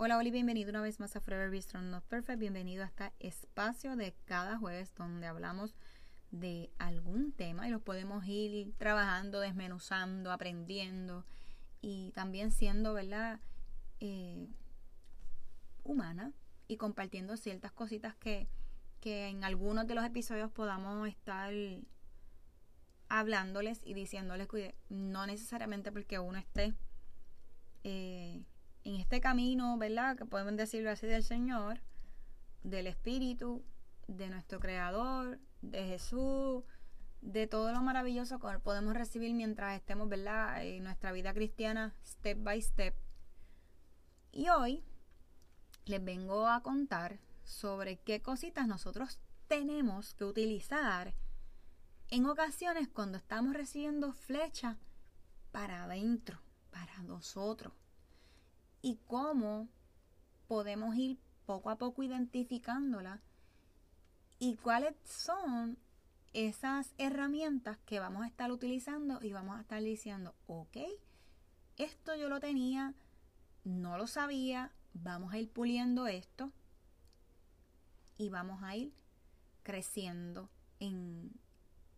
Hola, Oli, bienvenido una vez más a Forever Be Strong Not Perfect. Bienvenido a este espacio de cada jueves donde hablamos de algún tema y los podemos ir trabajando, desmenuzando, aprendiendo y también siendo, ¿verdad? Eh, humana y compartiendo ciertas cositas que, que en algunos de los episodios podamos estar hablándoles y diciéndoles que no necesariamente porque uno esté en este camino, ¿verdad? Que podemos decirlo así del Señor, del Espíritu, de nuestro Creador, de Jesús, de todo lo maravilloso que podemos recibir mientras estemos, ¿verdad? En nuestra vida cristiana, step by step. Y hoy les vengo a contar sobre qué cositas nosotros tenemos que utilizar en ocasiones cuando estamos recibiendo flechas para adentro, para nosotros y cómo podemos ir poco a poco identificándola y cuáles son esas herramientas que vamos a estar utilizando y vamos a estar diciendo, ok, esto yo lo tenía, no lo sabía, vamos a ir puliendo esto y vamos a ir creciendo en,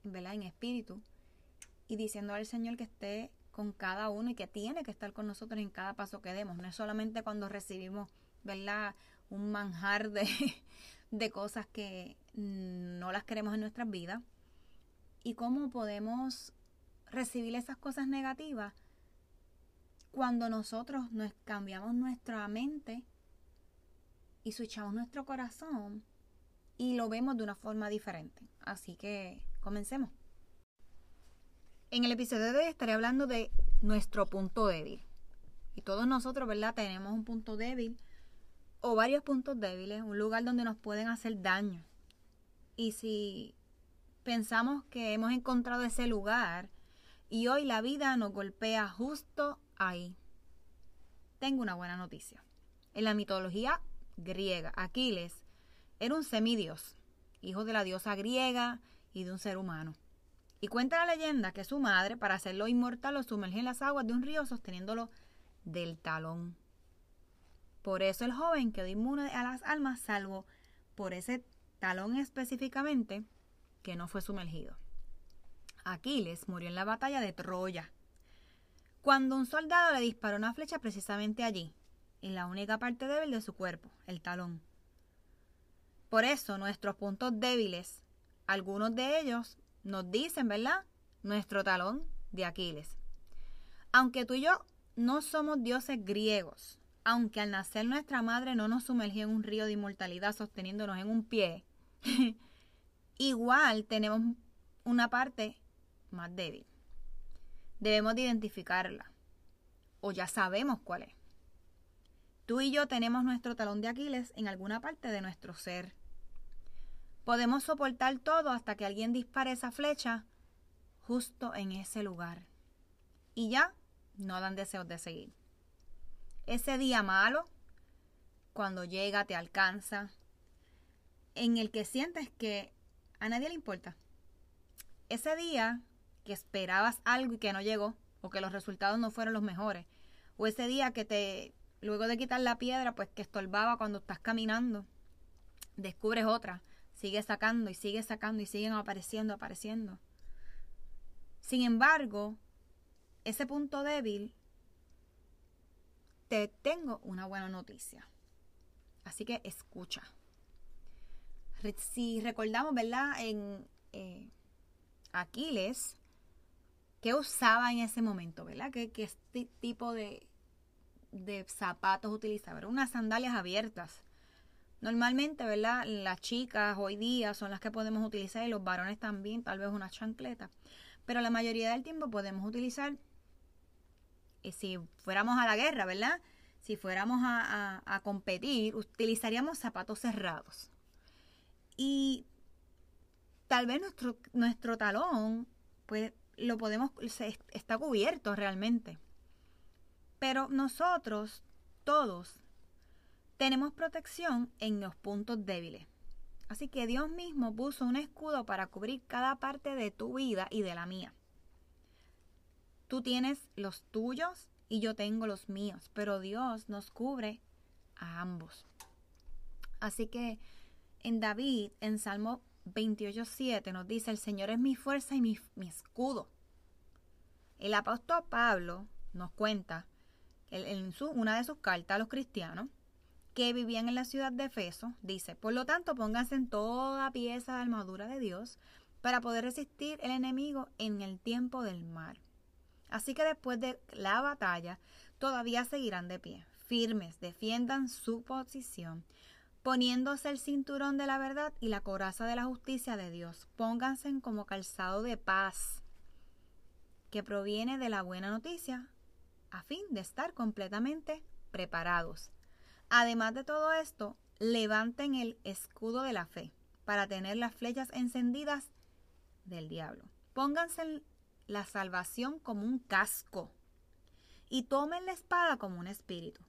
¿verdad? en espíritu y diciendo al Señor que esté con cada uno y que tiene que estar con nosotros en cada paso que demos. No es solamente cuando recibimos, ¿verdad? Un manjar de, de cosas que no las queremos en nuestras vidas. Y cómo podemos recibir esas cosas negativas cuando nosotros nos cambiamos nuestra mente y switchamos nuestro corazón y lo vemos de una forma diferente. Así que comencemos. En el episodio de hoy estaré hablando de nuestro punto débil. Y todos nosotros, ¿verdad? Tenemos un punto débil o varios puntos débiles, un lugar donde nos pueden hacer daño. Y si pensamos que hemos encontrado ese lugar y hoy la vida nos golpea justo ahí, tengo una buena noticia. En la mitología griega, Aquiles era un semidios, hijo de la diosa griega y de un ser humano. Y cuenta la leyenda que su madre, para hacerlo inmortal, lo sumergió en las aguas de un río sosteniéndolo del talón. Por eso el joven quedó inmune a las almas, salvo por ese talón específicamente que no fue sumergido. Aquiles murió en la batalla de Troya, cuando un soldado le disparó una flecha precisamente allí, en la única parte débil de su cuerpo, el talón. Por eso nuestros puntos débiles, algunos de ellos nos dicen, ¿verdad? Nuestro talón de Aquiles. Aunque tú y yo no somos dioses griegos, aunque al nacer nuestra madre no nos sumergió en un río de inmortalidad sosteniéndonos en un pie, igual tenemos una parte más débil. Debemos de identificarla, o ya sabemos cuál es. Tú y yo tenemos nuestro talón de Aquiles en alguna parte de nuestro ser. Podemos soportar todo hasta que alguien dispare esa flecha justo en ese lugar. Y ya no dan deseos de seguir. Ese día malo, cuando llega, te alcanza, en el que sientes que a nadie le importa. Ese día que esperabas algo y que no llegó, o que los resultados no fueron los mejores, o ese día que te, luego de quitar la piedra, pues que estorbaba cuando estás caminando, descubres otra, Sigue sacando y sigue sacando y siguen apareciendo, apareciendo. Sin embargo, ese punto débil, te tengo una buena noticia. Así que escucha. Si recordamos, ¿verdad? En eh, Aquiles, ¿qué usaba en ese momento, ¿verdad? ¿Qué, qué tipo de, de zapatos utilizaba? Unas sandalias abiertas Normalmente, ¿verdad? Las chicas hoy día son las que podemos utilizar y los varones también, tal vez una chancleta. Pero la mayoría del tiempo podemos utilizar, y si fuéramos a la guerra, ¿verdad? Si fuéramos a, a competir, utilizaríamos zapatos cerrados. Y tal vez nuestro, nuestro talón, pues lo podemos, está cubierto realmente. Pero nosotros, todos, tenemos protección en los puntos débiles. Así que Dios mismo puso un escudo para cubrir cada parte de tu vida y de la mía. Tú tienes los tuyos y yo tengo los míos, pero Dios nos cubre a ambos. Así que en David, en Salmo 28.7, nos dice, el Señor es mi fuerza y mi, escudo. El apóstol Pablo nos cuenta en su, una de sus cartas a los cristianos que vivían en la ciudad de Efeso, dice, por lo tanto pónganse en toda pieza de armadura de Dios para poder resistir el enemigo en el tiempo del mar. Así que después de la batalla, todavía seguirán de pie, firmes, defiendan su posición, poniéndose el cinturón de la verdad y la coraza de la justicia de Dios. Pónganse como calzado de paz, que proviene de la buena noticia, a fin de estar completamente preparados. Además de todo esto, levanten el escudo de la fe para tener las flechas encendidas del diablo. Pónganse la salvación como un casco y tomen la espada como un espíritu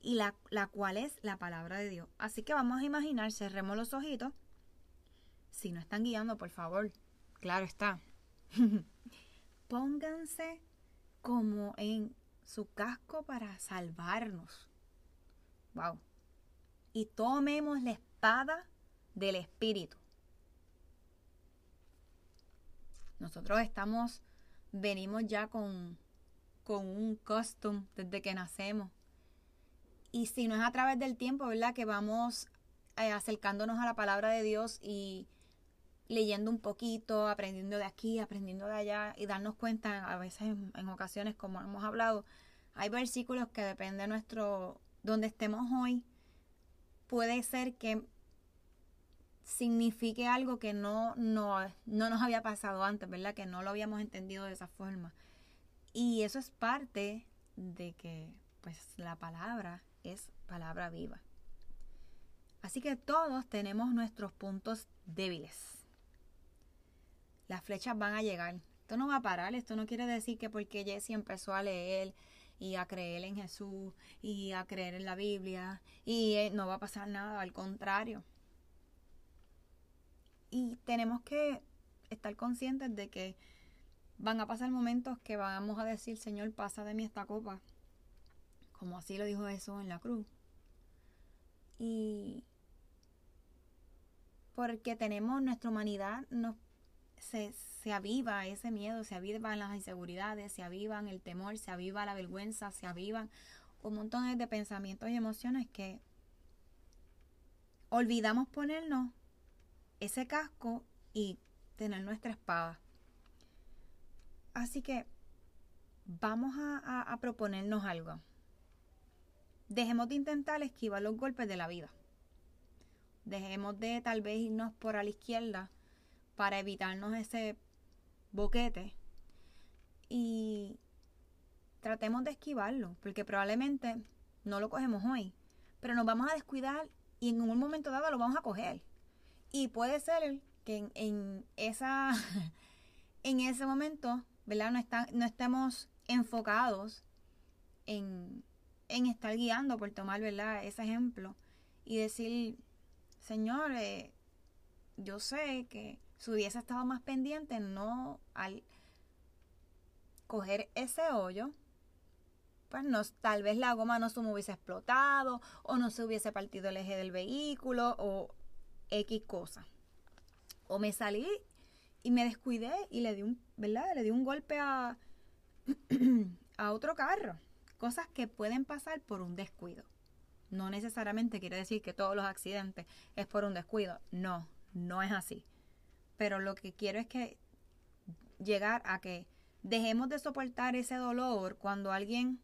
y la, la cual es la palabra de Dios. Así que vamos a imaginar, cerremos los ojitos. Si no están guiando, por favor, claro está. Pónganse como en su casco para salvarnos. Wow. Y tomemos la espada del Espíritu. Nosotros estamos, venimos ya con, con un custom desde que nacemos. Y si no es a través del tiempo, ¿verdad? Que vamos eh, acercándonos a la palabra de Dios y leyendo un poquito, aprendiendo de aquí, aprendiendo de allá y darnos cuenta, a veces en, en ocasiones, como hemos hablado, hay versículos que depende de nuestro, donde estemos hoy, puede ser que signifique algo que no, no, no nos había pasado antes, ¿verdad? Que no lo habíamos entendido de esa forma. Y eso es parte de que pues la palabra es palabra viva. Así que todos tenemos nuestros puntos débiles. Las flechas van a llegar. Esto no va a parar. Esto no quiere decir que porque Jesse empezó a leer y a creer en Jesús y a creer en la Biblia y eh, no va a pasar nada. Al contrario, y tenemos que estar conscientes de que van a pasar momentos que vamos a decir, Señor, pasa de mí esta copa, como así lo dijo Jesús en la cruz. Y porque tenemos nuestra humanidad, nos, se, se aviva ese miedo, se avivan las inseguridades, se avivan el temor, se aviva la vergüenza, se avivan un montón de pensamientos y emociones que olvidamos ponernos ese casco y tener nuestra espada. Así que vamos a, proponernos algo. Dejemos de intentar esquivar los golpes de la vida. Dejemos de tal vez irnos por a la izquierda para evitarnos ese boquete y tratemos de esquivarlo, porque probablemente no lo cogemos hoy, pero nos vamos a descuidar y en un momento dado lo vamos a coger. Y puede ser que en, esa, en ese momento, ¿verdad? No, no estemos enfocados en, en estar guiando, por tomar, ¿verdad? Ese ejemplo. Y decir, Señor, eh, yo sé que si hubiese estado más pendiente, no al coger ese hoyo, pues no, tal vez la goma no se me hubiese explotado o no se hubiese partido el eje del vehículo o X cosa. O me salí y me descuidé y le di un, ¿verdad? Le di un golpe a, a otro carro. Cosas que pueden pasar por un descuido. No necesariamente quiere decir que todos los accidentes es por un descuido. No, no es así. Pero lo que quiero es que llegar a que dejemos de soportar ese dolor cuando alguien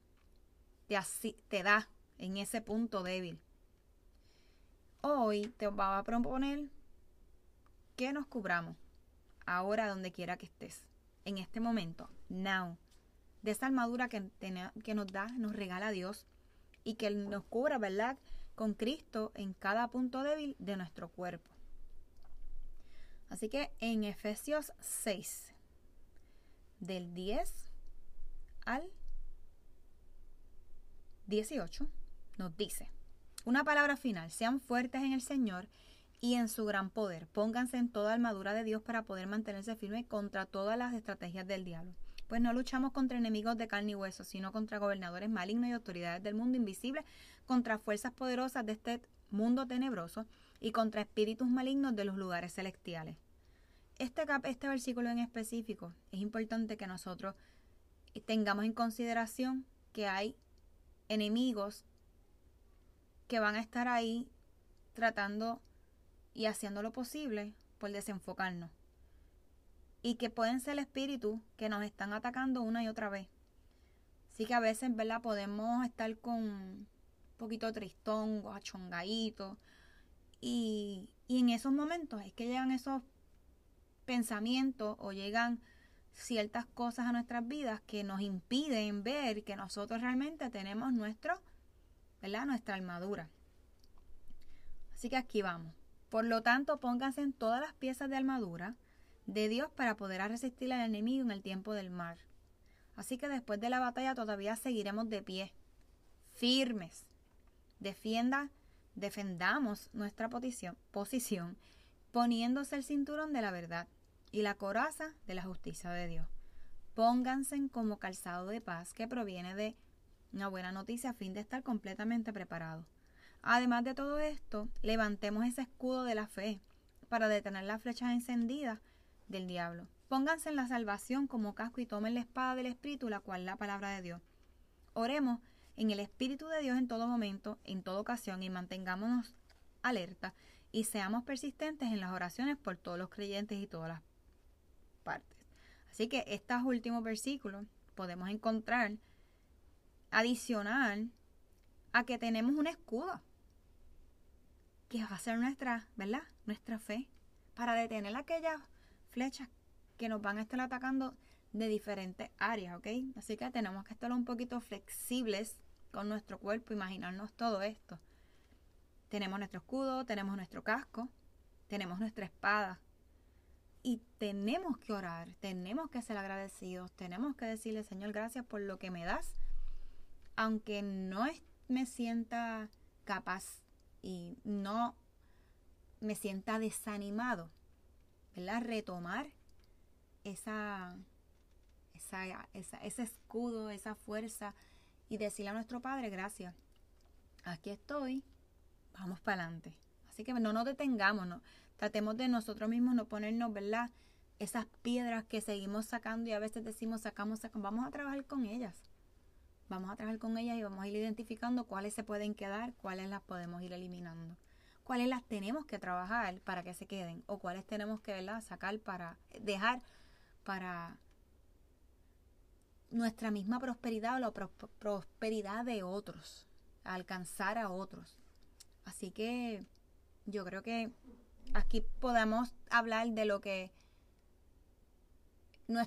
te, te da en ese punto débil hoy te va a proponer que nos cubramos ahora donde quiera que estés, en este momento, now, de esa armadura que, que nos da, nos regala Dios y que nos cubra, ¿verdad? Con Cristo en cada punto débil de nuestro cuerpo. Así que en Efesios 6, del 10 al 18, nos dice, una palabra final, sean fuertes en el Señor y en su gran poder. Pónganse en toda armadura de Dios para poder mantenerse firmes contra todas las estrategias del diablo. Pues no luchamos contra enemigos de carne y hueso, sino contra gobernadores malignos y autoridades del mundo invisible, contra fuerzas poderosas de este mundo tenebroso y contra espíritus malignos de los lugares celestiales. Este, este versículo en específico es importante que nosotros tengamos en consideración que hay enemigos que van a estar ahí tratando y haciendo lo posible por desenfocarnos. Y que pueden ser espíritus que nos están atacando una y otra vez. Así que a veces, ¿verdad? Podemos estar con un poquito tristón, achongadito. Y, en esos momentos es que llegan esos pensamientos o llegan ciertas cosas a nuestras vidas que nos impiden ver que nosotros realmente tenemos nuestro, ¿verdad? nuestra armadura. Así que aquí vamos. Por lo tanto, pónganse en todas las piezas de armadura de Dios para poder resistir al enemigo en el tiempo del mar. Así que después de la batalla todavía seguiremos de pie, firmes. Defienda, defendamos nuestra posición, posición poniéndose el cinturón de la verdad y la coraza de la justicia de Dios. Pónganse como calzado de paz que proviene de una buena noticia a fin de estar completamente preparados. Además de todo esto, levantemos ese escudo de la fe para detener las flechas encendidas del diablo. Pónganse en la salvación como casco y tomen la espada del Espíritu, la cual es la palabra de Dios. Oremos en el Espíritu de Dios en todo momento, en toda ocasión, y mantengámonos alerta y seamos persistentes en las oraciones por todos los creyentes y todas las partes. Así que estos últimos versículos podemos encontrar adicional a que tenemos un escudo que va a ser nuestra, ¿verdad? Nuestra fe para detener aquellas flechas que nos van a estar atacando de diferentes áreas, ¿ok? Así que tenemos que estar un poquito flexibles con nuestro cuerpo, imaginarnos todo esto. Tenemos nuestro escudo, tenemos nuestro casco, tenemos nuestra espada. Y tenemos que orar, tenemos que ser agradecidos, tenemos que decirle, Señor, gracias por lo que me das, aunque no me sienta capaz y no me sienta desanimado, ¿verdad? Retomar esa, ese escudo, esa fuerza y decirle a nuestro Padre, gracias, aquí estoy, vamos para adelante. Así que no nos detengamos, no, tratemos de nosotros mismos no ponernos, ¿verdad? Esas piedras que seguimos sacando y a veces decimos sacamos, sacamos, vamos a trabajar con ellas Vamos a trabajar con ellas y vamos a ir identificando cuáles se pueden quedar, cuáles las podemos ir eliminando. Cuáles las tenemos que trabajar para que se queden o cuáles tenemos que ¿verdad? sacar para dejar para nuestra misma prosperidad o la prosperidad de otros, alcanzar a otros. Así que yo creo que aquí podemos hablar de lo que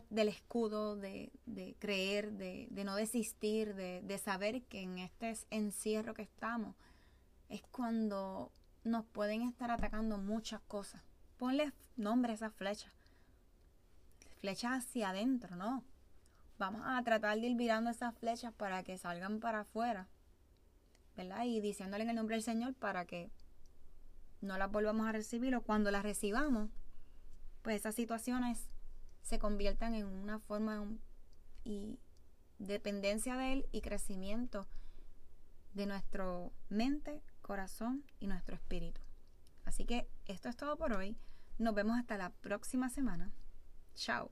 del escudo, de, creer, de, no desistir, de, saber que en este encierro que estamos es cuando nos pueden estar atacando muchas cosas. Ponle nombre a esas flechas. Flechas hacia adentro, ¿no? Vamos a tratar de ir virando esas flechas para que salgan para afuera, ¿verdad? Y diciéndole en el nombre del Señor para que no las volvamos a recibir o cuando las recibamos, pues esas situaciones se conviertan en una forma y dependencia de Él y crecimiento de nuestro mente, corazón y nuestro espíritu. Así que esto es todo por hoy. Nos vemos hasta la próxima semana. Chao.